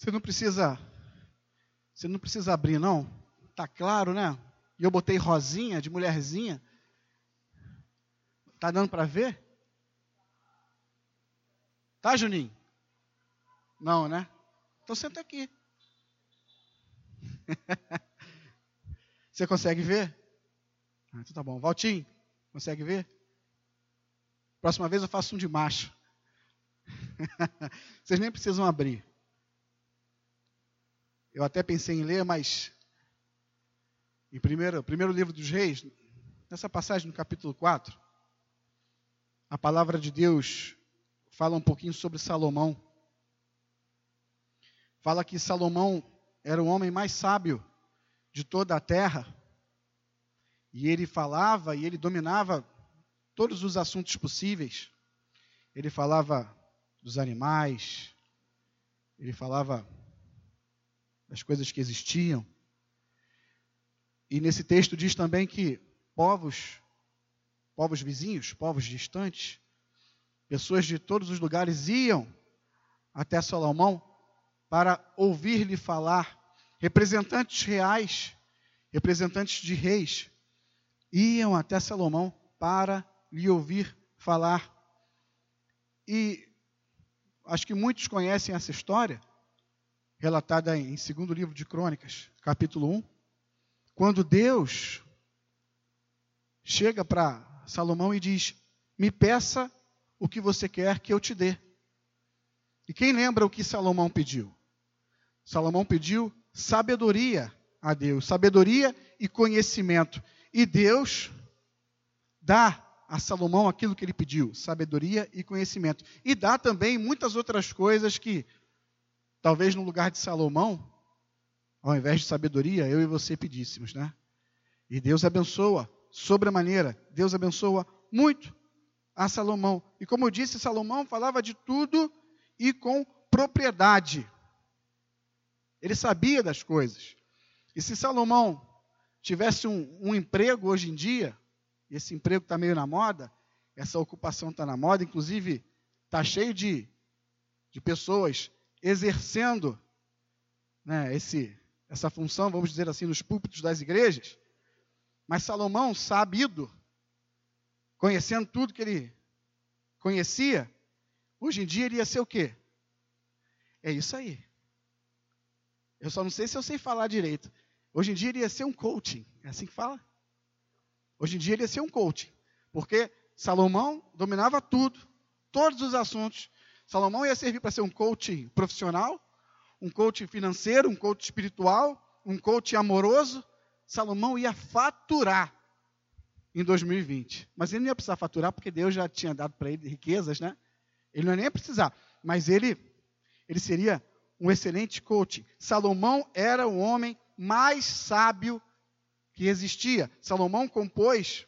Você não precisa, você não precisa abrir não. Tá claro, né? E eu botei rosinha de mulherzinha. Tá dando para ver? Tá, Juninho? Não, né? Então senta aqui. Você consegue ver? Ah, então tá bom. Valtinho, consegue ver? Próxima vez eu faço um de macho. Vocês nem precisam abrir. Eu até pensei em ler, mas em primeiro, primeiro livro dos reis, nessa passagem no capítulo 4, a palavra de Deus fala um pouquinho sobre Salomão. Fala que Salomão era o homem mais sábio de toda a terra. E ele falava e ele dominava todos os assuntos possíveis. Ele falava dos animais, ele falava das coisas que existiam. E nesse texto diz também que povos, povos vizinhos, povos distantes, pessoas de todos os lugares iam até Salomão para ouvir-lhe falar. Representantes reais, representantes de reis, iam até Salomão para lhe ouvir falar. E acho que muitos conhecem essa história, relatada em segundo livro de Crônicas, capítulo 1, quando Deus chega para Salomão e diz: Me peça o que você quer que eu te dê. E quem lembra o que Salomão pediu? Salomão pediu sabedoria a Deus, sabedoria e conhecimento. E Deus dá a Salomão aquilo que ele pediu, sabedoria e conhecimento. E dá também muitas outras coisas que, talvez no lugar de Salomão, ao invés de sabedoria, eu e você pedíssemos, né? E Deus abençoa sobremaneira. Deus abençoa muito a Salomão. E como eu disse, Salomão falava de tudo e com propriedade. Ele sabia das coisas. E se Salomão tivesse um, um emprego hoje em dia, esse emprego está meio na moda, essa ocupação está na moda, inclusive está cheio de, de pessoas exercendo né, esse, essa função, vamos dizer assim, nos púlpitos das igrejas. Mas Salomão, sabido, conhecendo tudo que ele conhecia, hoje em dia ele ia ser o quê? É isso aí. Eu só não sei se eu sei falar direito. Hoje em dia ele ia ser um coaching. É assim que fala? Hoje em dia ele ia ser um coaching. Porque Salomão dominava tudo, todos os assuntos. Salomão ia servir para ser um coaching profissional, um coaching financeiro, um coaching espiritual, um coaching amoroso. Salomão ia faturar em 2020. Mas ele não ia precisar faturar porque Deus já tinha dado para ele riquezas, né? Ele não ia nem precisar. Mas ele, ele seria um excelente coach. Salomão era o homem mais sábio que existia. Salomão compôs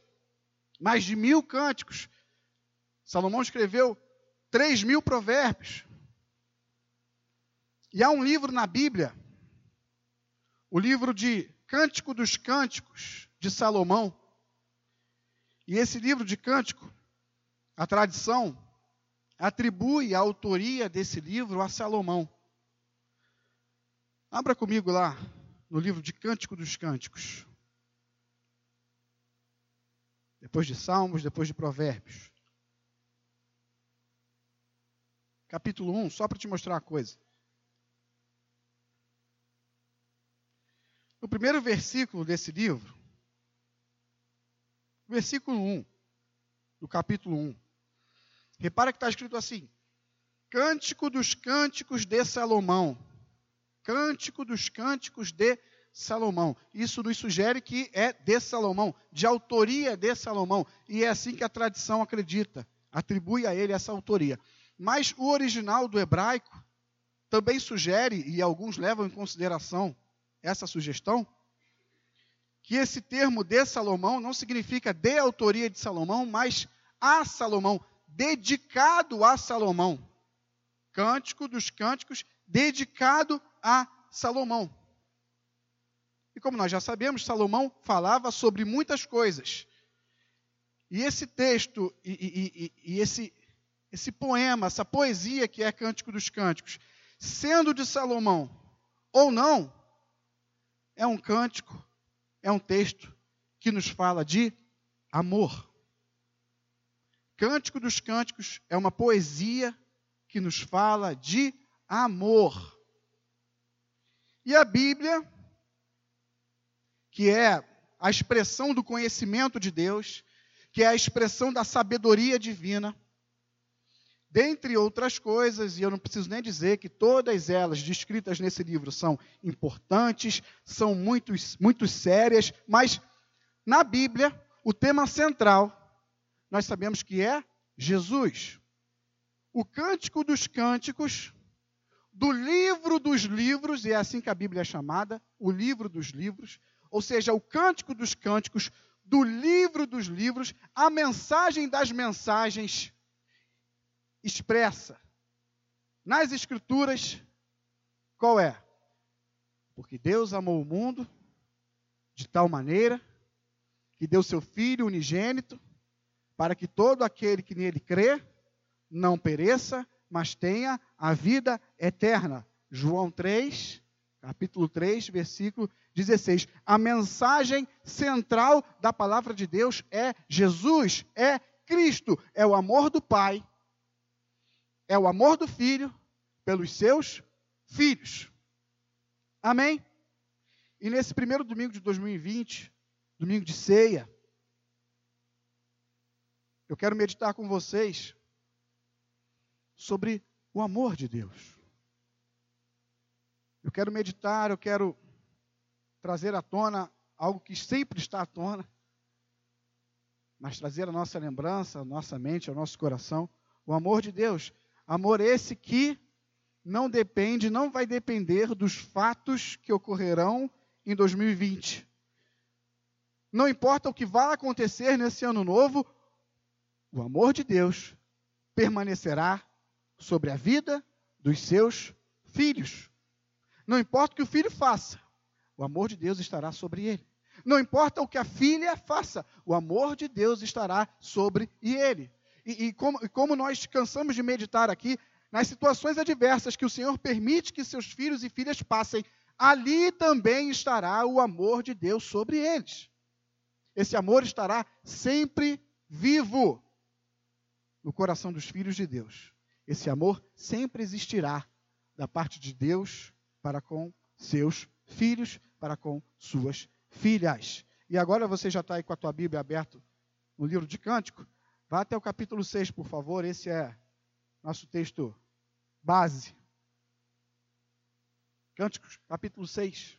mais de mil cânticos. Salomão escreveu três mil provérbios. E há um livro na Bíblia, o livro de Cântico dos Cânticos de Salomão. E esse livro de cântico, a tradição atribui a autoria desse livro a Salomão. Abra comigo lá no livro de Cântico dos Cânticos. Depois de Salmos, depois de Provérbios. Capítulo 1, só para te mostrar uma coisa. No primeiro versículo desse livro, versículo 1, do capítulo 1, repara que está escrito assim: Cântico dos Cânticos de Salomão Cântico dos Cânticos de Salomão. Isso nos sugere que é de Salomão, de autoria de Salomão. E é assim que a tradição acredita, atribui a ele essa autoria. Mas o original do hebraico também sugere, e alguns levam em consideração essa sugestão, que esse termo de Salomão não significa de autoria de Salomão, mas a Salomão, dedicado a Salomão. Cântico dos cânticos, dedicado a Salomão. E como nós já sabemos, Salomão falava sobre muitas coisas. E esse texto e, e, e, e esse, esse poema, essa poesia que é Cântico dos Cânticos, sendo de Salomão ou não, é um cântico, é um texto que nos fala de amor. Cântico dos Cânticos é uma poesia que nos fala de amor. E a Bíblia, que é a expressão do conhecimento de Deus, que é a expressão da sabedoria divina, dentre outras coisas, e eu não preciso nem dizer que todas elas descritas nesse livro são importantes, são muito, muito sérias, mas na Bíblia, o tema central, nós sabemos que é Jesus. O Cântico dos Cânticos, do livro dos livros, e é assim que a Bíblia é chamada, o livro dos livros, ou seja, o Cântico dos Cânticos, do livro dos livros, a mensagem das mensagens expressa nas Escrituras, qual é? Porque Deus amou o mundo de tal maneira que deu seu Filho unigênito, para que todo aquele que nele crê não pereça, mas tenha a vida eterna. João 3, capítulo 3, versículo 16. A mensagem central da palavra de Deus é Jesus, é Cristo, é o amor do Pai, é o amor do Filho pelos seus filhos. Amém? E nesse primeiro domingo de 2020, domingo de ceia, eu quero meditar com vocês sobre o amor de Deus. Eu quero meditar, eu quero trazer à tona algo que sempre está à tona, mas trazer a nossa lembrança, a nossa mente, ao nosso coração, o amor de Deus. Amor esse que não depende, não vai depender dos fatos que ocorrerão em 2020. Não importa o que vai acontecer nesse ano novo, o amor de Deus permanecerá sobre a vida dos seus filhos. Não importa o que o filho faça, o amor de Deus estará sobre ele. Não importa o que a filha faça, o amor de Deus estará sobre ele. E, e, como, como nós cansamos de meditar aqui, nas situações adversas que o Senhor permite que seus filhos e filhas passem, ali também estará o amor de Deus sobre eles. Esse amor estará sempre vivo no coração dos filhos de Deus. Esse amor sempre existirá da parte de Deus para com seus filhos, para com suas filhas. E agora você já está aí com a tua Bíblia aberta no livro de Cântico. Vá até o capítulo 6, por favor. Esse é nosso texto base. Cânticos, capítulo 6.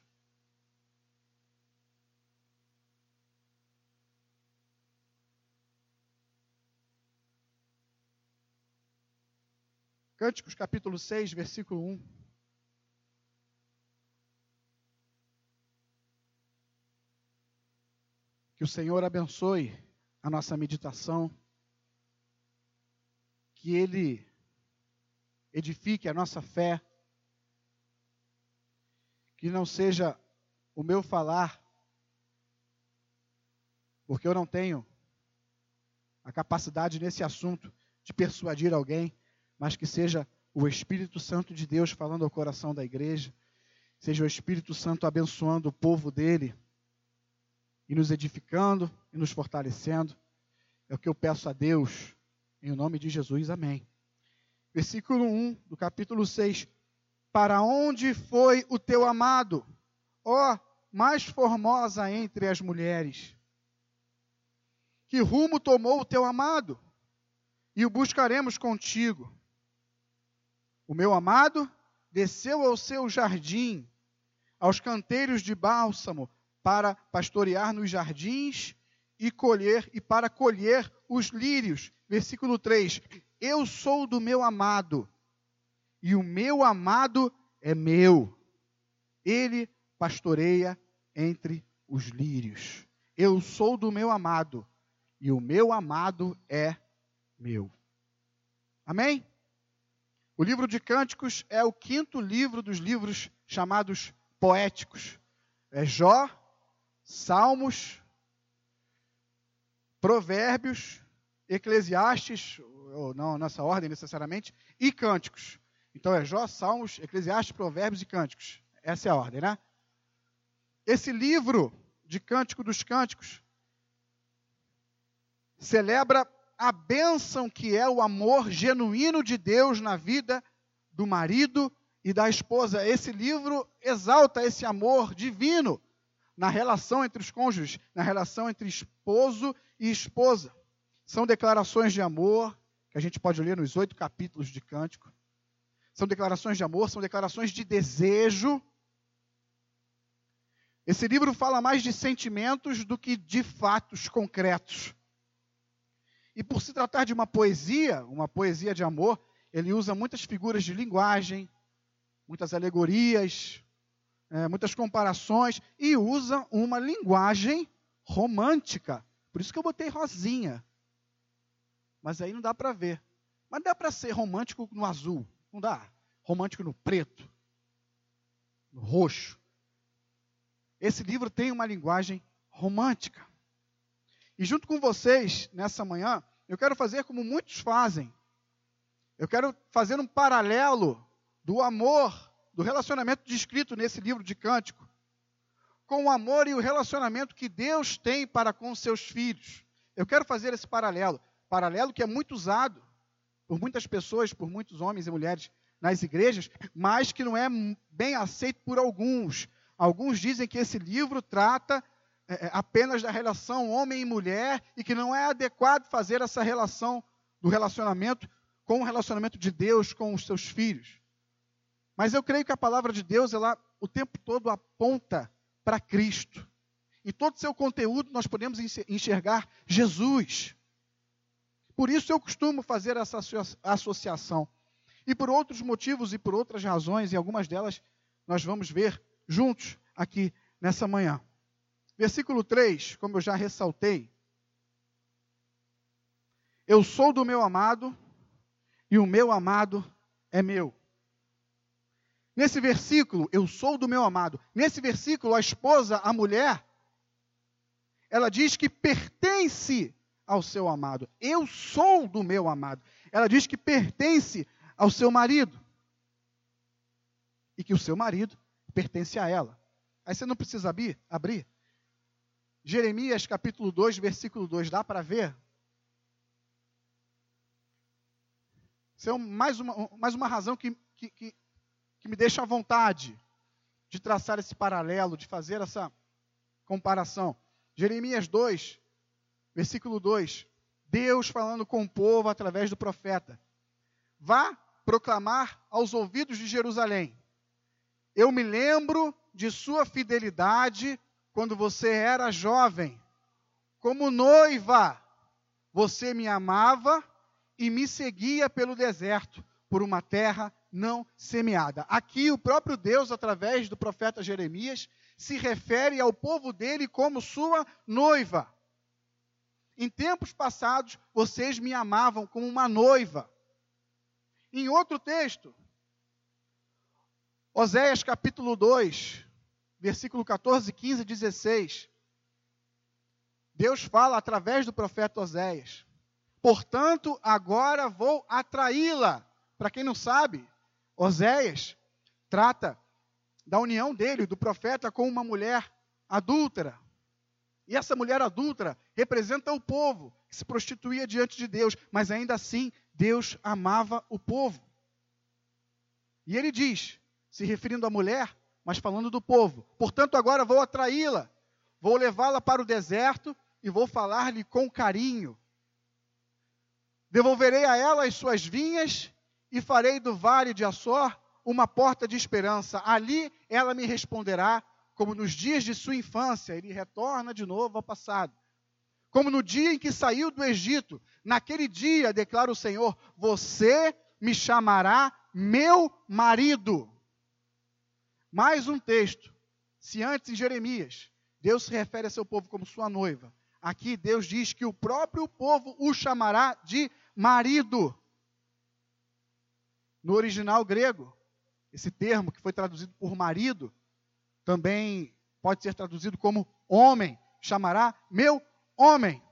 Cânticos capítulo 6, versículo 1. Que o Senhor abençoe a nossa meditação, que Ele edifique a nossa fé, que não seja o meu falar, porque eu não tenho a capacidade nesse assunto de persuadir alguém, mas que seja o Espírito Santo de Deus falando ao coração da igreja, seja o Espírito Santo abençoando o povo dele e nos edificando e nos fortalecendo. É o que eu peço a Deus, em nome de Jesus, amém. Versículo 1 do capítulo 6. Para onde foi o teu amado, ó mais formosa entre as mulheres? Que rumo tomou o teu amado? E o buscaremos contigo. O meu amado desceu ao seu jardim, aos canteiros de bálsamo, para pastorear nos jardins e colher e para colher os lírios. Versículo 3: Eu sou do meu amado, e o meu amado é meu. Ele pastoreia entre os lírios. Eu sou do meu amado, e o meu amado é meu. Amém? O livro de Cânticos é o quinto livro dos livros chamados poéticos. É Jó, Salmos, Provérbios, Eclesiastes, ou não nessa ordem necessariamente, e Cânticos. Então é Jó, Salmos, Eclesiastes, Provérbios e Cânticos. Essa é a ordem, né? Esse livro de Cântico dos Cânticos celebra a bênção que é o amor genuíno de Deus na vida do marido e da esposa. Esse livro exalta esse amor divino na relação entre os cônjuges, na relação entre esposo e esposa. São declarações de amor que a gente pode ler nos oito capítulos de Cântico. São declarações de amor, são declarações de desejo. Esse livro fala mais de sentimentos do que de fatos concretos. E por se tratar de uma poesia, uma poesia de amor, ele usa muitas figuras de linguagem, muitas alegorias, é, muitas comparações e usa uma linguagem romântica. Por isso que eu botei rosinha. Mas aí não dá para ver. Mas dá para ser romântico no azul. Não dá. Romântico no preto, no roxo. Esse livro tem uma linguagem romântica. E junto com vocês, nessa manhã, eu quero fazer como muitos fazem. Eu quero fazer um paralelo do amor, do relacionamento descrito nesse livro de cântico, com o amor e o relacionamento que Deus tem para com seus filhos. Eu quero fazer esse paralelo, paralelo que é muito usado por muitas pessoas, por muitos homens e mulheres nas igrejas, mas que não é bem aceito por alguns. Alguns dizem que esse livro trata é, é, apenas da relação homem e mulher e que não é adequado fazer essa relação do relacionamento com o relacionamento de Deus com os seus filhos. Mas eu creio que a palavra de Deus, ela o tempo todo aponta para Cristo. Em todo o seu conteúdo nós podemos enxergar Jesus. Por isso eu costumo fazer essa associação. E por outros motivos e por outras razões, e algumas delas nós vamos ver juntos aqui nessa manhã. Versículo 3, como eu já ressaltei. Eu sou do meu amado e o meu amado é meu. Nesse versículo, eu sou do meu amado. Nesse versículo, a esposa, a mulher, ela diz que pertence ao seu amado. Eu sou do meu amado. Ela diz que pertence ao seu marido. E que o seu marido pertence a ela. Aí você não precisa abrir, abrir. Jeremias capítulo 2, versículo 2, dá para ver? Isso é mais uma, mais uma razão que, que, que, que me deixa à vontade de traçar esse paralelo, de fazer essa comparação. Jeremias 2, versículo 2. Deus falando com o povo através do profeta. Vá proclamar aos ouvidos de Jerusalém: Eu me lembro de sua fidelidade quando você era jovem. Como noiva, você me amava e me seguia pelo deserto, por uma terra não semeada. Aqui o próprio Deus, através do profeta Jeremias, se refere ao povo dele como sua noiva. Em tempos passados, vocês me amavam como uma noiva. Em outro texto, Oséias capítulo 2, versículo 14, 15 e 16. Deus fala através do profeta Oséias: Portanto, agora vou atraí-la. Para quem não sabe, Oséias trata da união dele, do profeta, com uma mulher adúltera. E essa mulher adúltera representa o povo que se prostituía diante de Deus, mas ainda assim Deus amava o povo. E ele diz, se referindo à mulher, mas falando do povo. Portanto, agora vou atraí-la, vou levá-la para o deserto e vou falar-lhe com carinho. Devolverei a ela as suas vinhas e farei do vale de Açor uma porta de esperança. Ali ela me responderá, como nos dias de sua infância. Ele retorna de novo ao passado. Como no dia em que saiu do Egito, naquele dia, declara o Senhor, você me chamará meu marido. Mais um texto. Se antes em Jeremias, Deus se refere a seu povo como sua noiva, aqui Deus diz que o próprio povo o chamará de marido. No original grego, esse termo que foi traduzido por marido, também pode ser traduzido como homem, chamará meu homem.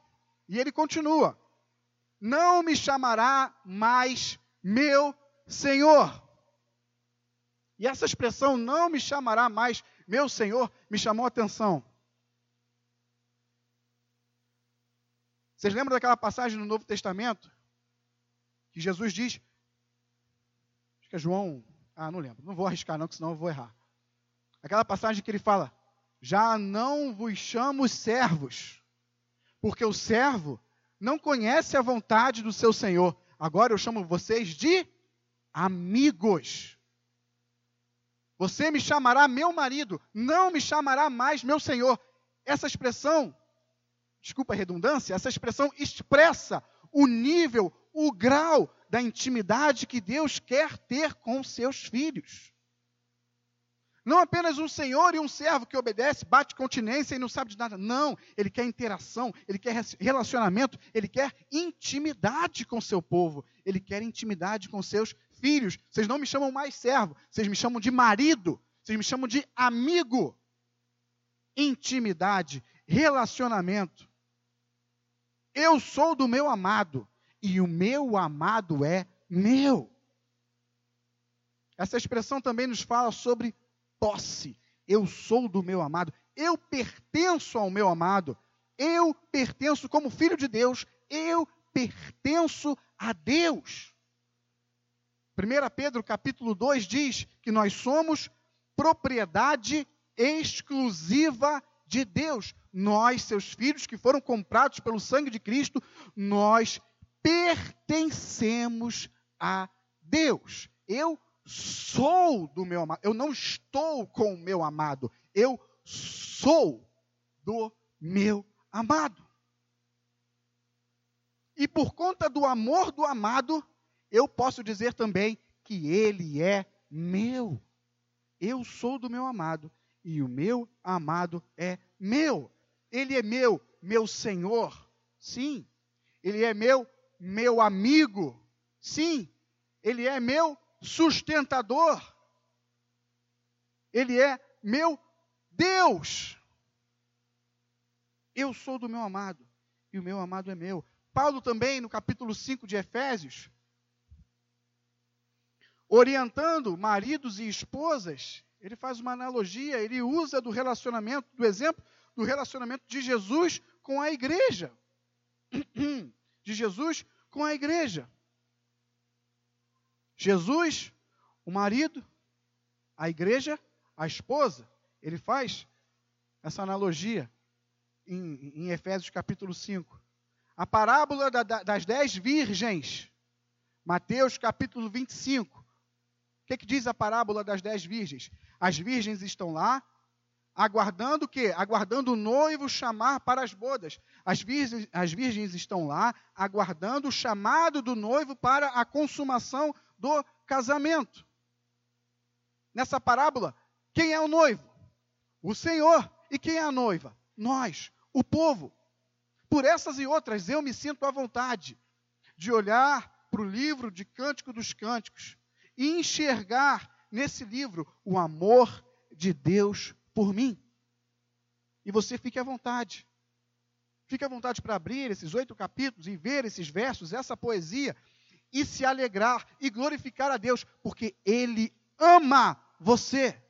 E ele continua: Não me chamará mais meu senhor. E essa expressão não me chamará mais meu Senhor me chamou a atenção. Vocês lembram daquela passagem no Novo Testamento? Que Jesus diz. Que é João. Ah, não lembro. Não vou arriscar, não, senão eu vou errar. Aquela passagem que ele fala: Já não vos chamo servos, porque o servo não conhece a vontade do seu senhor. Agora eu chamo vocês de amigos. Você me chamará meu marido, não me chamará mais meu senhor. Essa expressão, desculpa a redundância, essa expressão expressa o nível, o grau da intimidade que Deus quer ter com seus filhos. Não apenas um senhor e um servo que obedece, bate continência e não sabe de nada. Não, ele quer interação, ele quer relacionamento, ele quer intimidade com seu povo, ele quer intimidade com seus filhos. Vocês não me chamam mais servo, vocês me chamam de marido, vocês me chamam de amigo. Intimidade, relacionamento. Eu sou do meu amado e o meu amado é meu. Essa expressão também nos fala sobre posse. Eu sou do meu amado, eu pertenço ao meu amado, eu pertenço como filho de Deus, eu pertenço a Deus. 1 Pedro capítulo 2 diz que nós somos propriedade exclusiva de Deus. Nós, seus filhos que foram comprados pelo sangue de Cristo, nós pertencemos a Deus. Eu sou do meu amado. Eu não estou com o meu amado. Eu sou do meu amado. E por conta do amor do amado, eu posso dizer também que ele é meu. Eu sou do meu amado e o meu amado é meu. Ele é meu, meu Senhor. Sim. Ele é meu, meu amigo. Sim. Ele é meu sustentador. Ele é meu Deus. Eu sou do meu amado e o meu amado é meu. Paulo também, no capítulo 5 de Efésios, orientando maridos e esposas, ele faz uma analogia, ele usa do relacionamento, do exemplo do relacionamento de Jesus com a igreja. De Jesus com a igreja. Jesus, o marido, a igreja, a esposa. Ele faz essa analogia em, em Efésios capítulo 5. A parábola da, da, das dez virgens, Mateus capítulo 25 que, que diz a parábola das dez virgens? As virgens estão lá, aguardando o quê? Aguardando o noivo chamar para as bodas. As virgens, as virgens estão lá, aguardando o chamado do noivo para a consumação do casamento. Nessa parábola, quem é o noivo? O Senhor. E quem é a noiva? Nós, o povo. Por essas e outras, eu me sinto à vontade de olhar para o livro de Cântico dos Cânticos e enxergar nesse livro o amor de Deus por mim. E você fique à vontade. Fique à vontade para abrir esses oito capítulos e ver esses versos, essa poesia, e se alegrar e glorificar a Deus, porque Ele ama você.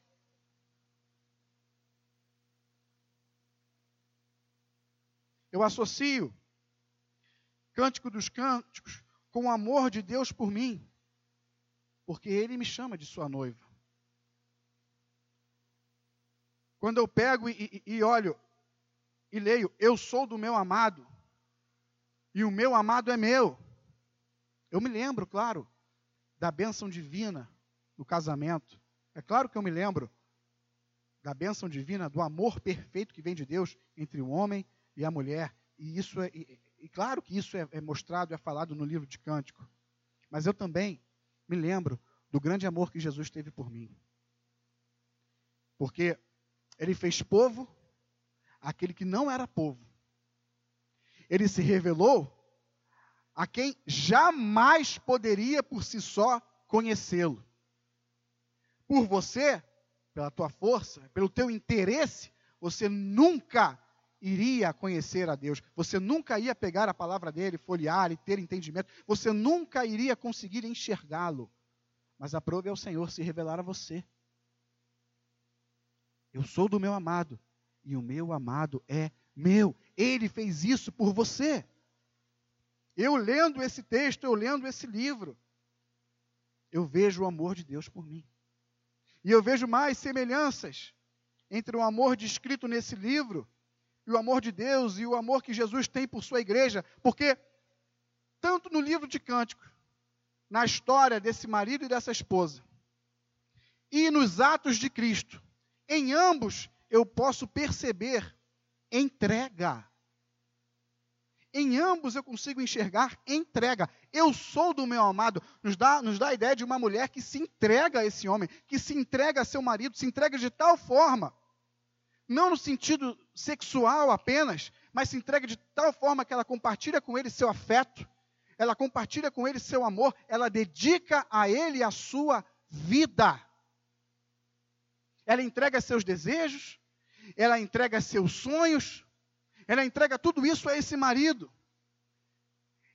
Eu associo Cântico dos Cânticos com o amor de Deus por mim porque ele me chama de sua noiva. Quando eu pego e, e, e olho e leio, eu sou do meu amado, e o meu amado é meu, eu me lembro, claro, da bênção divina no casamento. É claro que eu me lembro da bênção divina, do amor perfeito que vem de Deus entre o homem e a mulher. E isso é, e, e claro que isso é, é mostrado, é falado no livro de Cântico. Mas eu também me lembro do grande amor que Jesus teve por mim. Porque ele fez povo aquele que não era povo. Ele se revelou a quem jamais poderia por si só conhecê-lo. Por você, pela tua força, pelo teu interesse, você nunca iria conhecer a Deus. Você nunca ia pegar a palavra dele, folhear e ter entendimento. Você nunca iria conseguir enxergá-lo. Mas aprove ao Senhor se revelar a você. Eu sou do meu amado e o meu amado é meu. Ele fez isso por você. Eu lendo esse texto, eu lendo esse livro, eu vejo o amor de Deus por mim. E eu vejo mais semelhanças entre o amor descrito nesse livro e o amor de Deus e o amor que Jesus tem por sua igreja, porque tanto no livro de Cânticos, na história desse marido e dessa esposa, e nos atos de Cristo, em ambos eu posso perceber entrega. Em ambos eu consigo enxergar entrega. Eu sou do meu amado. Nos dá, nos dá a ideia de uma mulher que se entrega a esse homem, que se entrega a seu marido, se entrega de tal forma, não no sentido sexual apenas, mas se entrega de tal forma que ela compartilha com ele seu afeto, ela compartilha com ele seu amor, ela dedica a ele a sua vida. Ela entrega seus desejos, ela entrega seus sonhos, ela entrega tudo isso a esse marido.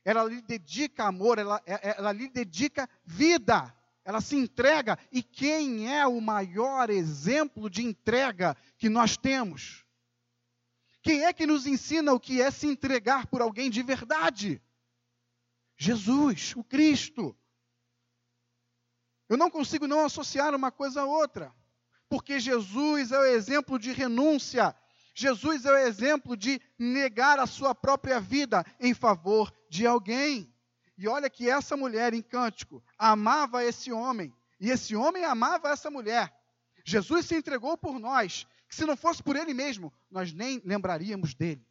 Ela lhe dedica amor, ela, é, é, ela lhe dedica vida. Ela se entrega. E quem é o maior exemplo de entrega que nós temos? Quem é que nos ensina o que é se entregar por alguém de verdade? Jesus, o Cristo. Eu não consigo não associar uma coisa a outra, porque Jesus é o exemplo de renúncia, Jesus é o exemplo de negar a sua própria vida em favor de alguém. E olha que essa mulher em cântico amava esse homem, e esse homem amava essa mulher. Jesus se entregou por nós, que se não fosse por ele mesmo, nós nem lembraríamos dele.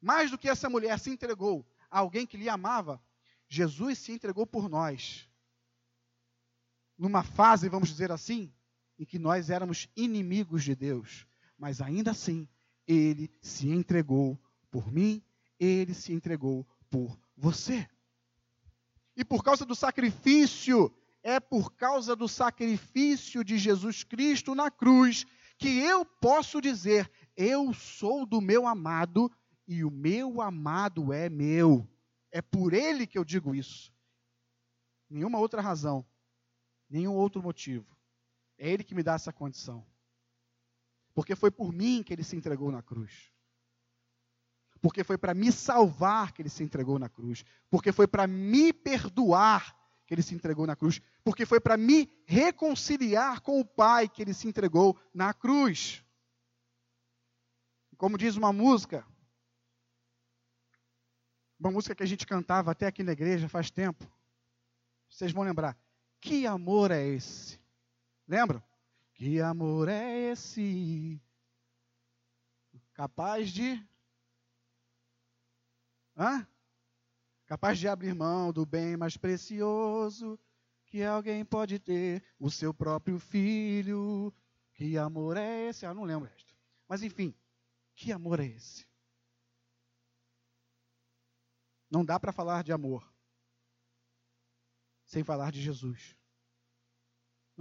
Mais do que essa mulher se entregou a alguém que lhe amava, Jesus se entregou por nós. Numa fase, vamos dizer assim, em que nós éramos inimigos de Deus mas ainda assim, ele se entregou por mim, ele se entregou por você. E por causa do sacrifício, é por causa do sacrifício de Jesus Cristo na cruz, que eu posso dizer: eu sou do meu amado e o meu amado é meu. É por ele que eu digo isso. Nenhuma outra razão, nenhum outro motivo. É ele que me dá essa condição. Porque foi por mim que ele se entregou na cruz. Porque foi para me salvar que ele se entregou na cruz. Porque foi para me perdoar que ele se entregou na cruz. Porque foi para me reconciliar com o Pai que ele se entregou na cruz. Como diz uma música, uma música que a gente cantava até aqui na igreja faz tempo. Vocês vão lembrar. Que amor é esse? Lembram? Que amor é esse? Capaz de. Hã? Capaz de abrir mão do bem mais precioso que alguém pode ter, o seu próprio filho. Que amor é esse? Ah, não lembro o resto. Mas enfim, que amor é esse? Não dá para falar de amor sem falar de Jesus.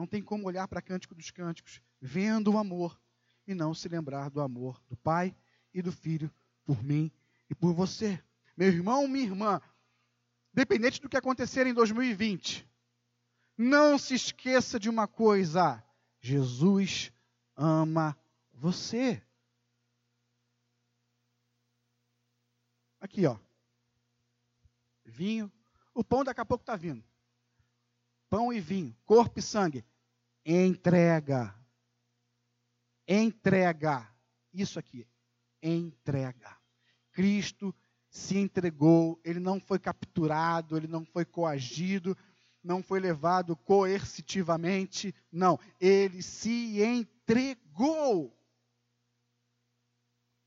Não tem como olhar para Cântico dos Cânticos, vendo o amor, e não se lembrar do amor do Pai e do Filho por mim e por você. Meu irmão, minha irmã, dependente do que acontecer em 2020, não se esqueça de uma coisa: Jesus ama você. Aqui, ó. Vinho. O pão daqui a pouco está vindo pão e vinho, corpo e sangue. Entrega. Entrega. Isso aqui. Entrega. Cristo se entregou, ele não foi capturado, ele não foi coagido, não foi levado coercitivamente, não, ele se entregou.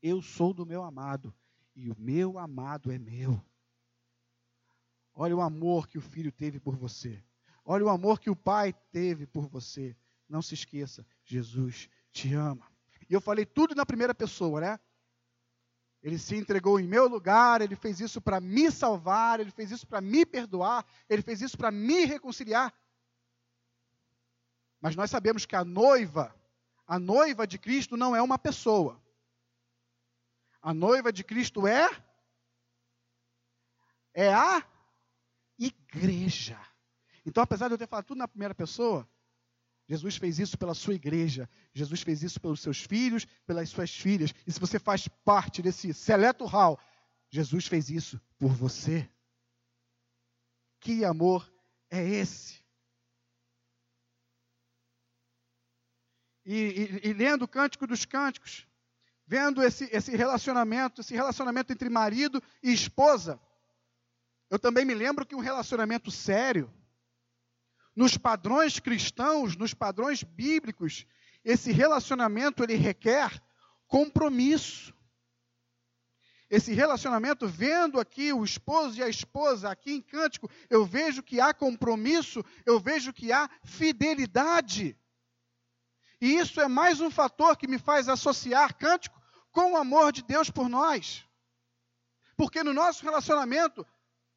Eu sou do meu amado e o meu amado é meu. Olha o amor que o filho teve por você. Olha o amor que o Pai teve por você. Não se esqueça, Jesus te ama. E eu falei tudo na primeira pessoa, né? Ele se entregou em meu lugar, ele fez isso para me salvar, ele fez isso para me perdoar, ele fez isso para me reconciliar. Mas nós sabemos que a noiva, a noiva de Cristo não é uma pessoa. A noiva de Cristo é é a igreja. Então, apesar de eu ter falado tudo na primeira pessoa, Jesus fez isso pela sua igreja. Jesus fez isso pelos seus filhos, pelas suas filhas. E se você faz parte desse seleto hall, Jesus fez isso por você. Que amor é esse? E, e, e lendo o Cântico dos Cânticos, vendo esse, esse relacionamento, esse relacionamento entre marido e esposa, eu também me lembro que um relacionamento sério, nos padrões cristãos, nos padrões bíblicos, esse relacionamento ele requer compromisso. Esse relacionamento, vendo aqui o esposo e a esposa, aqui em Cântico, eu vejo que há compromisso, eu vejo que há fidelidade. E isso é mais um fator que me faz associar Cântico com o amor de Deus por nós. Porque no nosso relacionamento,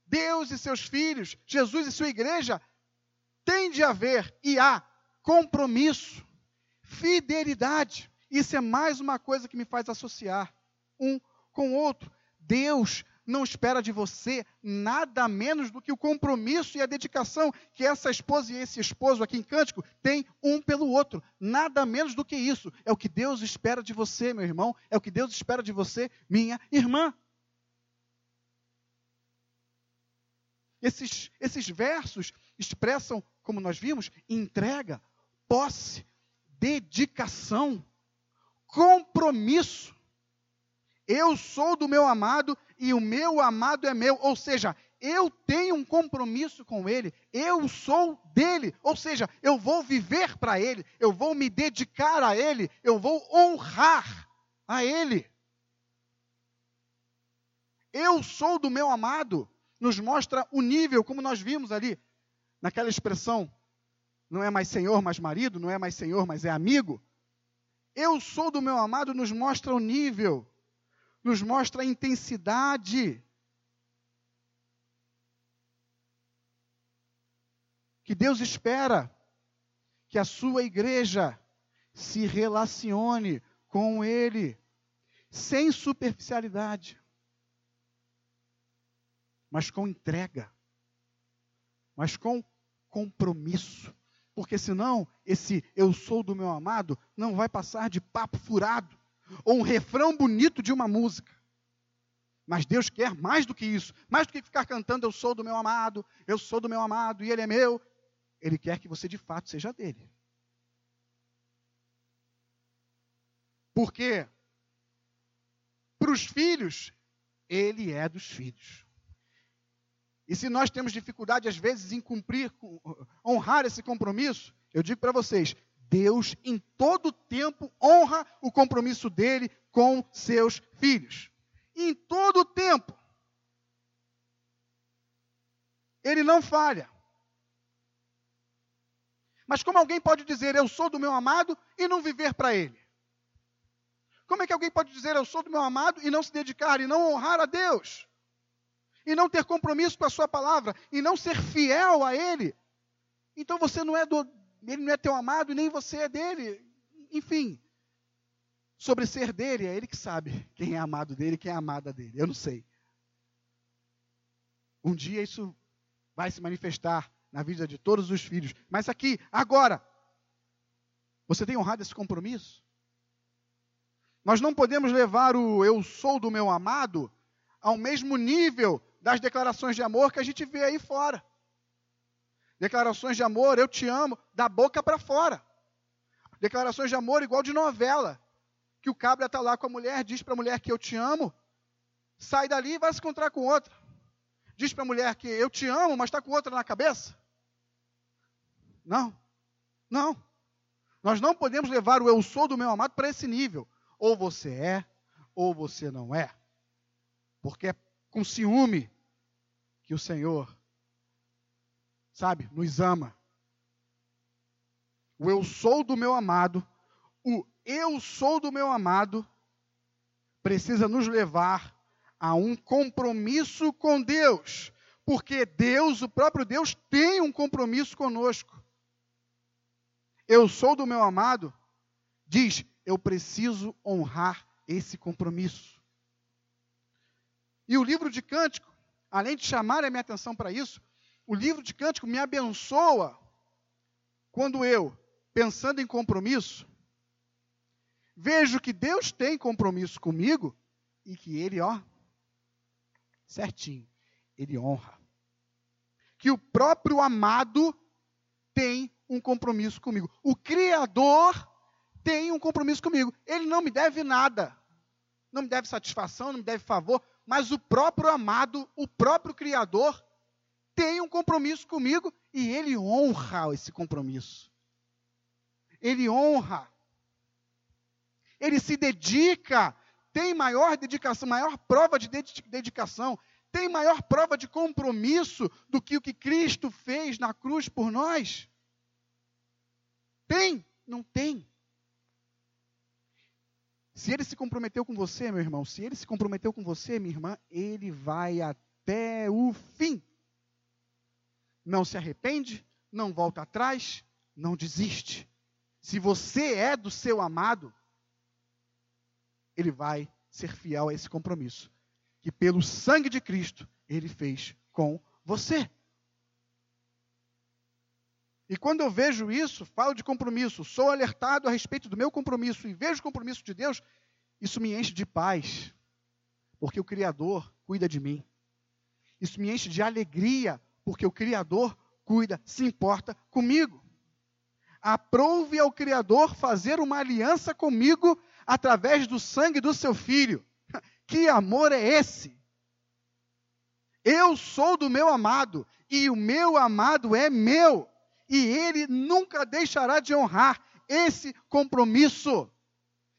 Deus e seus filhos, Jesus e sua igreja, tem de haver e há compromisso, fidelidade. Isso é mais uma coisa que me faz associar um com o outro. Deus não espera de você nada menos do que o compromisso e a dedicação que essa esposa e esse esposo aqui em Cântico têm um pelo outro. Nada menos do que isso. É o que Deus espera de você, meu irmão. É o que Deus espera de você, minha irmã. Esses, esses versos expressam, como nós vimos, entrega, posse, dedicação, compromisso. Eu sou do meu amado e o meu amado é meu. Ou seja, eu tenho um compromisso com ele, eu sou dele. Ou seja, eu vou viver para ele, eu vou me dedicar a ele, eu vou honrar a ele. Eu sou do meu amado nos mostra o nível, como nós vimos ali, naquela expressão, não é mais senhor, mas marido, não é mais senhor, mas é amigo. Eu sou do meu amado, nos mostra o nível, nos mostra a intensidade. Que Deus espera que a sua igreja se relacione com Ele, sem superficialidade mas com entrega, mas com compromisso. Porque senão, esse eu sou do meu amado não vai passar de papo furado ou um refrão bonito de uma música. Mas Deus quer mais do que isso, mais do que ficar cantando eu sou do meu amado, eu sou do meu amado e ele é meu. Ele quer que você de fato seja dele. Porque para os filhos, ele é dos filhos. E se nós temos dificuldade, às vezes, em cumprir, honrar esse compromisso, eu digo para vocês: Deus, em todo tempo, honra o compromisso dele com seus filhos. Em todo tempo. Ele não falha. Mas como alguém pode dizer, eu sou do meu amado e não viver para ele? Como é que alguém pode dizer, eu sou do meu amado e não se dedicar e não honrar a Deus? E não ter compromisso com a sua palavra, e não ser fiel a ele, então você não é do, ele não é teu amado e nem você é dele. Enfim, sobre ser dele, é ele que sabe quem é amado dele, quem é amada dele. Eu não sei. Um dia isso vai se manifestar na vida de todos os filhos. Mas aqui, agora, você tem honrado esse compromisso? Nós não podemos levar o eu sou do meu amado ao mesmo nível das declarações de amor que a gente vê aí fora. Declarações de amor, eu te amo, da boca para fora. Declarações de amor igual de novela. Que o cabra está lá com a mulher, diz para a mulher que eu te amo, sai dali e vai se encontrar com outra. Diz para a mulher que eu te amo, mas está com outra na cabeça. Não, não. Nós não podemos levar o eu sou do meu amado para esse nível. Ou você é, ou você não é. Porque é com ciúme que o Senhor, sabe, nos ama. O eu sou do meu amado, o eu sou do meu amado, precisa nos levar a um compromisso com Deus, porque Deus, o próprio Deus, tem um compromisso conosco. Eu sou do meu amado, diz, eu preciso honrar esse compromisso. E o livro de Cântico, além de chamar a minha atenção para isso, o livro de Cântico me abençoa quando eu pensando em compromisso, vejo que Deus tem compromisso comigo e que Ele, ó, certinho, Ele honra. Que o próprio amado tem um compromisso comigo. O Criador tem um compromisso comigo. Ele não me deve nada. Não me deve satisfação, não me deve favor, mas o próprio amado, o próprio Criador, tem um compromisso comigo e ele honra esse compromisso. Ele honra. Ele se dedica, tem maior dedicação, maior prova de dedicação, tem maior prova de compromisso do que o que Cristo fez na cruz por nós? Tem? Não tem. Se ele se comprometeu com você, meu irmão, se ele se comprometeu com você, minha irmã, ele vai até o fim não se arrepende, não volta atrás, não desiste. Se você é do seu amado, ele vai ser fiel a esse compromisso que pelo sangue de Cristo ele fez com você. E quando eu vejo isso, falo de compromisso, sou alertado a respeito do meu compromisso e vejo o compromisso de Deus, isso me enche de paz, porque o Criador cuida de mim. Isso me enche de alegria, porque o Criador cuida, se importa comigo. Aprove ao Criador fazer uma aliança comigo através do sangue do seu filho. Que amor é esse? Eu sou do meu amado e o meu amado é meu, e ele nunca deixará de honrar esse compromisso.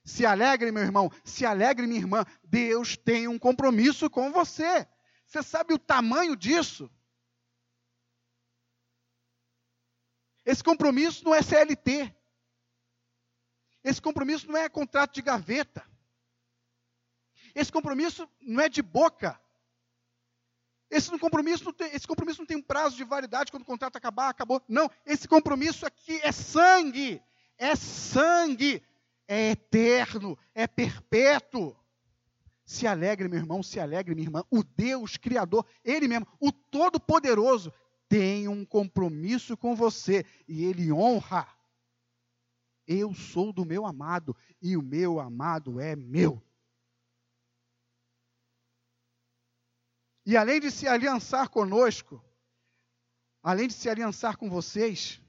Se alegre, meu irmão, se alegre, minha irmã. Deus tem um compromisso com você. Você sabe o tamanho disso? Esse compromisso não é CLT. Esse compromisso não é contrato de gaveta. Esse compromisso não é de boca. Esse compromisso, não tem, esse compromisso não tem um prazo de validade quando o contrato acabar, acabou. Não, esse compromisso aqui é sangue. É sangue. É eterno. É perpétuo. Se alegre, meu irmão, se alegre, minha irmã. O Deus Criador, Ele mesmo, o Todo-Poderoso, tem um compromisso com você e ele honra. Eu sou do meu amado e o meu amado é meu. E além de se aliançar conosco, além de se aliançar com vocês,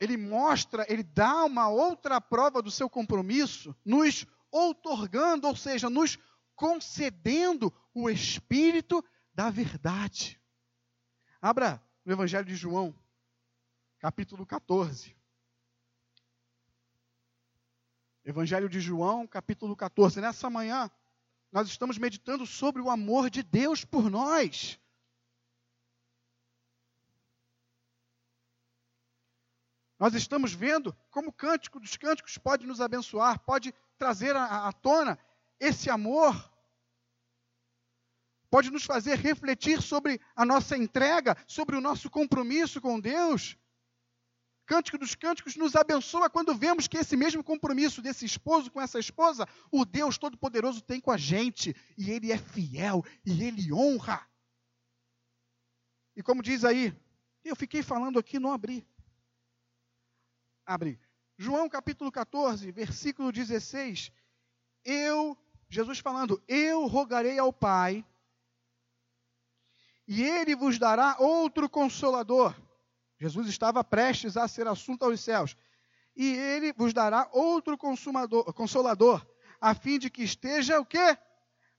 ele mostra, ele dá uma outra prova do seu compromisso, nos outorgando, ou seja, nos concedendo o Espírito da verdade. Abra no Evangelho de João, capítulo 14. Evangelho de João, capítulo 14. Nessa manhã, nós estamos meditando sobre o amor de Deus por nós. Nós estamos vendo como o cântico dos cânticos pode nos abençoar, pode trazer à, à tona esse amor pode nos fazer refletir sobre a nossa entrega, sobre o nosso compromisso com Deus. Cântico dos Cânticos nos abençoa quando vemos que esse mesmo compromisso desse esposo com essa esposa, o Deus Todo-Poderoso tem com a gente, e ele é fiel, e ele honra. E como diz aí, eu fiquei falando aqui, não abri. Abri. João capítulo 14, versículo 16. Eu, Jesus falando, eu rogarei ao Pai e ele vos dará outro consolador. Jesus estava prestes a ser assunto aos céus. E ele vos dará outro consolador, a fim de que esteja o quê?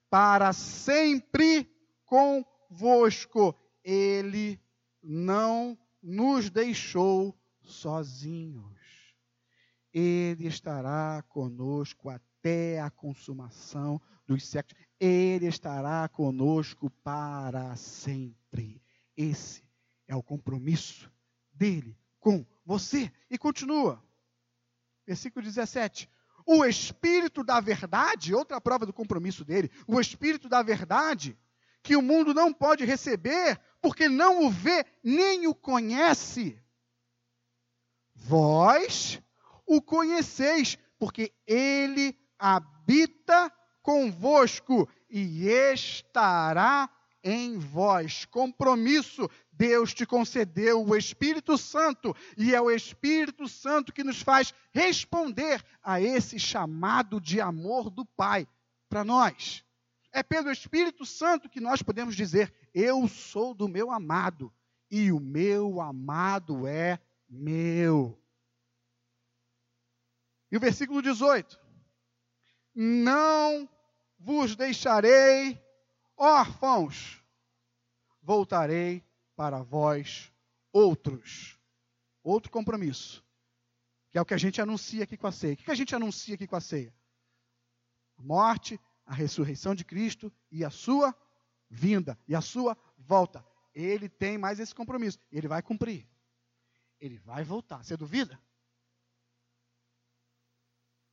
Para sempre convosco. Ele não nos deixou sozinhos. Ele estará conosco até a consumação dos séculos. Ele estará conosco para sempre. Esse é o compromisso dele com você. E continua. Versículo 17. O Espírito da Verdade, outra prova do compromisso dele, o Espírito da Verdade, que o mundo não pode receber, porque não o vê nem o conhece. Vós o conheceis, porque ele habita convosco e estará em vós. Compromisso. Deus te concedeu o Espírito Santo, e é o Espírito Santo que nos faz responder a esse chamado de amor do Pai para nós. É pelo Espírito Santo que nós podemos dizer: Eu sou do meu amado, e o meu amado é meu. E o versículo 18: Não vos deixarei órfãos, voltarei para vós outros. Outro compromisso, que é o que a gente anuncia aqui com a ceia. O que a gente anuncia aqui com a ceia? A morte, a ressurreição de Cristo e a sua vinda e a sua volta. Ele tem mais esse compromisso. Ele vai cumprir. Ele vai voltar. Você duvida?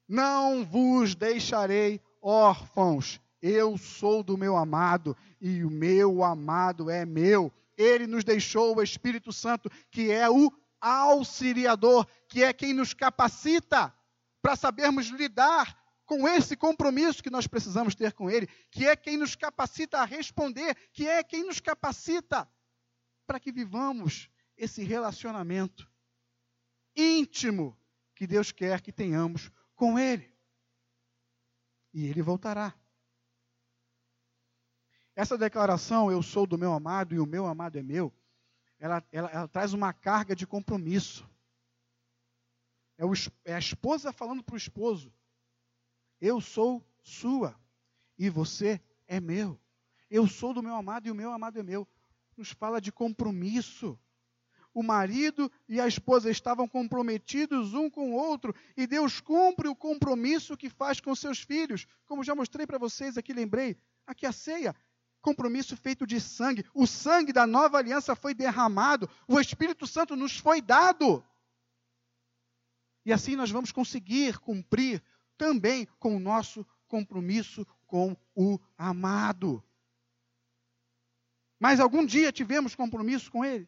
Não vos deixarei órfãos. Eu sou do meu amado e o meu amado é meu. Ele nos deixou o Espírito Santo, que é o auxiliador, que é quem nos capacita para sabermos lidar com esse compromisso que nós precisamos ter com Ele, que é quem nos capacita a responder, que é quem nos capacita para que vivamos esse relacionamento íntimo que Deus quer que tenhamos com Ele. E Ele voltará. Essa declaração, eu sou do meu amado e o meu amado é meu, ela, ela, ela traz uma carga de compromisso. É, o, é a esposa falando para o esposo: Eu sou sua e você é meu. Eu sou do meu amado e o meu amado é meu. Nos fala de compromisso. O marido e a esposa estavam comprometidos um com o outro e Deus cumpre o compromisso que faz com seus filhos. Como já mostrei para vocês aqui, lembrei. Aqui a ceia compromisso feito de sangue. O sangue da nova aliança foi derramado, o Espírito Santo nos foi dado. E assim nós vamos conseguir cumprir também com o nosso compromisso com o amado. Mas algum dia tivemos compromisso com ele?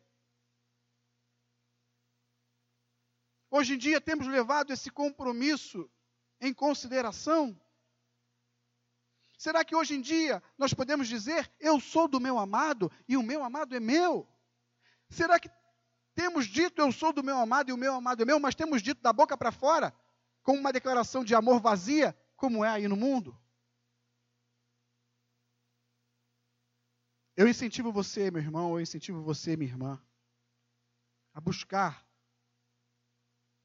Hoje em dia temos levado esse compromisso em consideração? Será que hoje em dia nós podemos dizer, eu sou do meu amado e o meu amado é meu? Será que temos dito, eu sou do meu amado e o meu amado é meu, mas temos dito da boca para fora, com uma declaração de amor vazia, como é aí no mundo? Eu incentivo você, meu irmão, eu incentivo você, minha irmã, a buscar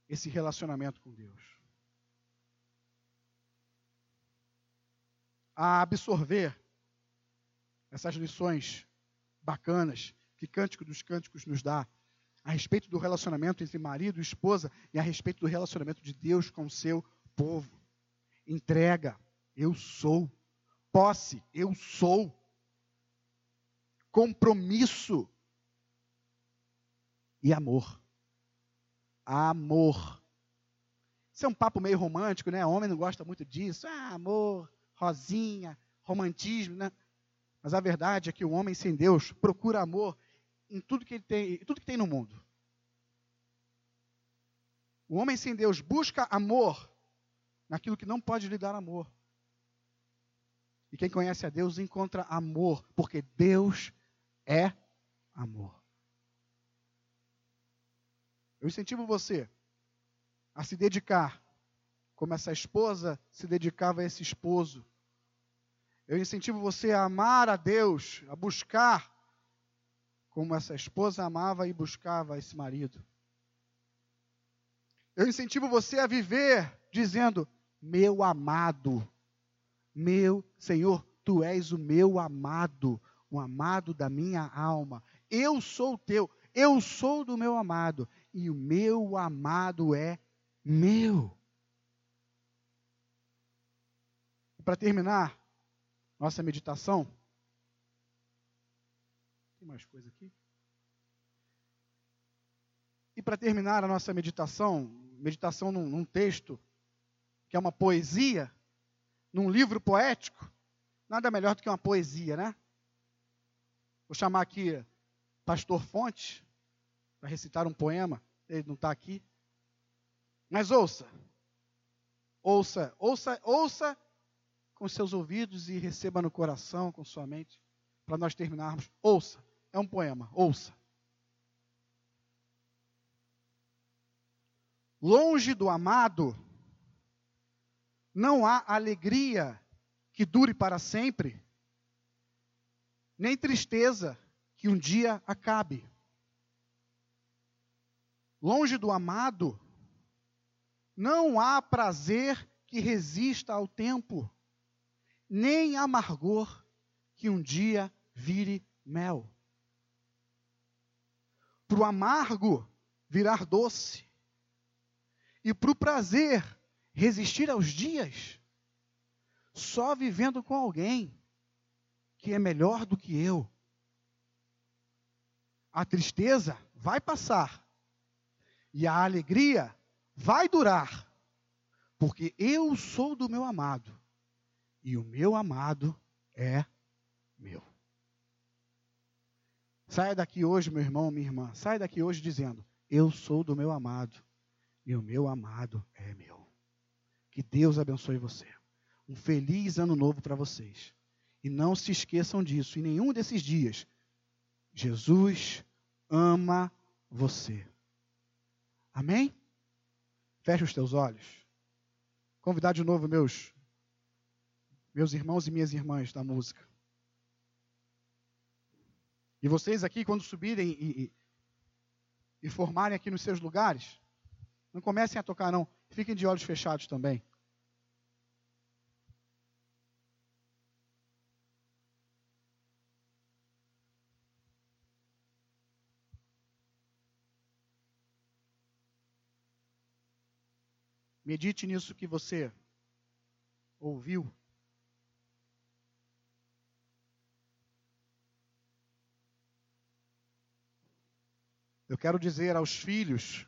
esse relacionamento com Deus. A absorver essas lições bacanas que Cântico dos Cânticos nos dá a respeito do relacionamento entre marido e esposa e a respeito do relacionamento de Deus com o seu povo. Entrega, eu sou. Posse, eu sou. Compromisso e amor. Amor. Isso é um papo meio romântico, né? Homem não gosta muito disso. Ah, amor rosinha, romantismo, né? Mas a verdade é que o homem sem Deus procura amor em tudo que ele tem, tudo que tem no mundo. O homem sem Deus busca amor naquilo que não pode lhe dar amor. E quem conhece a Deus encontra amor, porque Deus é amor. Eu incentivo você a se dedicar, como essa esposa se dedicava a esse esposo, eu incentivo você a amar a Deus, a buscar como essa esposa amava e buscava esse marido. Eu incentivo você a viver dizendo: Meu amado, meu Senhor, tu és o meu amado, o amado da minha alma. Eu sou teu, eu sou do meu amado, e o meu amado é meu. Para terminar, nossa meditação. Tem mais coisa aqui? E para terminar a nossa meditação, meditação num, num texto que é uma poesia, num livro poético, nada melhor do que uma poesia, né? Vou chamar aqui Pastor Fonte para recitar um poema. Ele não está aqui. Mas ouça, ouça, ouça, ouça com seus ouvidos e receba no coração, com sua mente, para nós terminarmos. Ouça, é um poema, ouça. Longe do amado, não há alegria que dure para sempre, nem tristeza que um dia acabe. Longe do amado, não há prazer que resista ao tempo, nem amargor que um dia vire mel. Para o amargo virar doce, e para o prazer resistir aos dias, só vivendo com alguém que é melhor do que eu. A tristeza vai passar. E a alegria vai durar, porque eu sou do meu amado e o meu amado é meu. Saia daqui hoje, meu irmão, minha irmã, saia daqui hoje dizendo: Eu sou do meu amado e o meu amado é meu. Que Deus abençoe você. Um feliz ano novo para vocês. E não se esqueçam disso, em nenhum desses dias. Jesus ama você. Amém? Feche os teus olhos. Convidar de novo meus meus irmãos e minhas irmãs da música. E vocês aqui, quando subirem e, e, formarem aqui nos seus lugares, não comecem a tocar, não. Fiquem de olhos fechados também. Medite nisso que você ouviu. Eu quero dizer aos filhos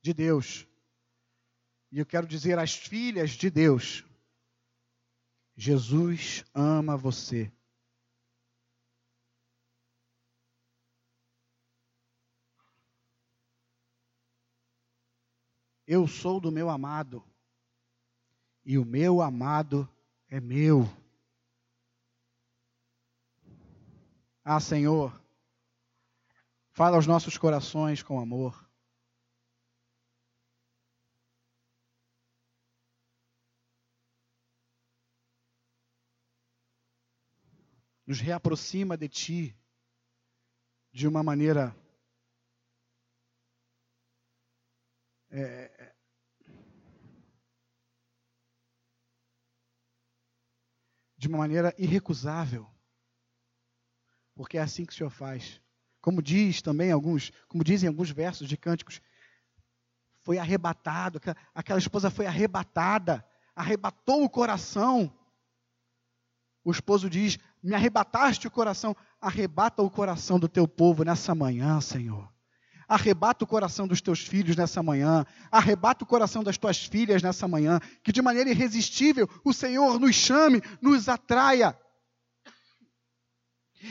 de Deus, e eu quero dizer às filhas de Deus: Jesus ama você. Eu sou do meu amado, e o meu amado é meu. Ah, Senhor, fala aos nossos corações com amor. Nos reaproxima de Ti de uma maneira é, de uma maneira irrecusável. Porque é assim que o Senhor faz. Como diz também alguns, como dizem alguns versos de cânticos, foi arrebatado, aquela esposa foi arrebatada, arrebatou o coração. O esposo diz: Me arrebataste o coração, arrebata o coração do teu povo nessa manhã, Senhor. Arrebata o coração dos teus filhos nessa manhã. Arrebata o coração das tuas filhas nessa manhã. Que de maneira irresistível o Senhor nos chame, nos atraia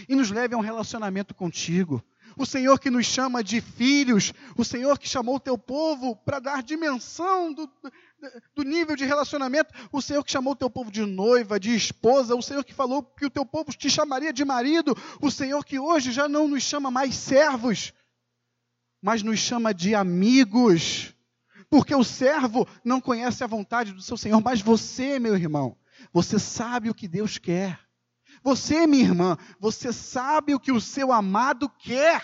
e nos leve a um relacionamento contigo. O Senhor que nos chama de filhos, o Senhor que chamou o teu povo para dar dimensão do, do nível de relacionamento, o Senhor que chamou o teu povo de noiva, de esposa, o Senhor que falou que o teu povo te chamaria de marido, o Senhor que hoje já não nos chama mais servos, mas nos chama de amigos. Porque o servo não conhece a vontade do seu Senhor, mas você, meu irmão, você sabe o que Deus quer. Você, minha irmã, você sabe o que o seu amado quer.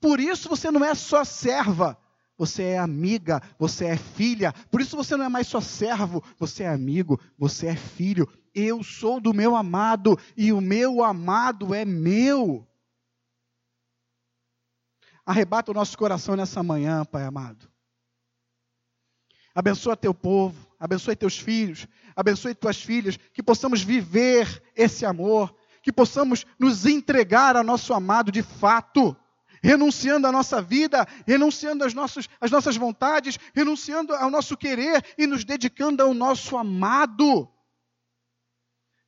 Por isso você não é só serva, você é amiga, você é filha. Por isso você não é mais só servo, você é amigo, você é filho. Eu sou do meu amado e o meu amado é meu. Arrebata o nosso coração nessa manhã, Pai amado. Abençoa teu povo, abençoe teus filhos, abençoe tuas filhas, que possamos viver esse amor, que possamos nos entregar ao nosso amado de fato, renunciando à nossa vida, renunciando às nossas, às nossas vontades, renunciando ao nosso querer e nos dedicando ao nosso amado.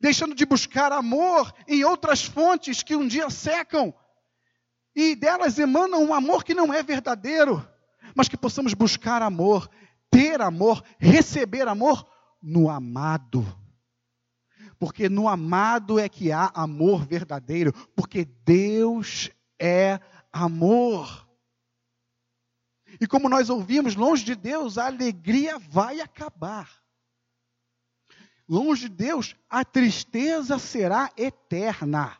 Deixando de buscar amor em outras fontes que um dia secam, e delas emana um amor que não é verdadeiro, mas que possamos buscar amor, ter amor, receber amor no amado. Porque no amado é que há amor verdadeiro, porque Deus é amor. E como nós ouvimos, longe de Deus, a alegria vai acabar. Longe de Deus, a tristeza será eterna.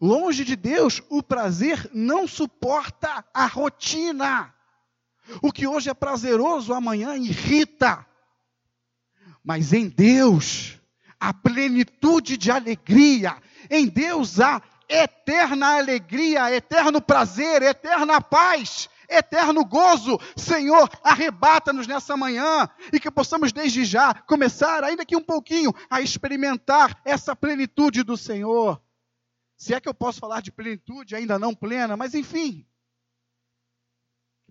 Longe de Deus, o prazer não suporta a rotina. O que hoje é prazeroso, amanhã irrita. Mas em Deus, a plenitude de alegria. Em Deus há eterna alegria, eterno prazer, eterna paz, eterno gozo. Senhor, arrebata-nos nessa manhã e que possamos desde já começar, ainda que um pouquinho, a experimentar essa plenitude do Senhor. Se é que eu posso falar de plenitude, ainda não plena, mas enfim,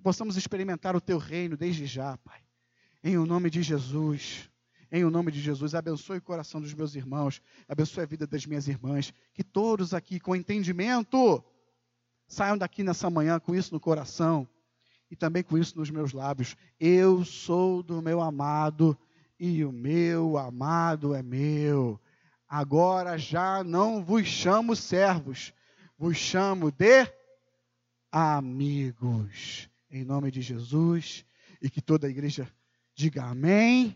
possamos experimentar o teu reino desde já, Pai. Em o nome de Jesus. Em o nome de Jesus, abençoe o coração dos meus irmãos, abençoe a vida das minhas irmãs, que todos aqui com entendimento saiam daqui nessa manhã com isso no coração e também com isso nos meus lábios. Eu sou do meu amado e o meu amado é meu. Agora já não vos chamo servos, vos chamo de amigos. Em nome de Jesus e que toda a igreja diga amém.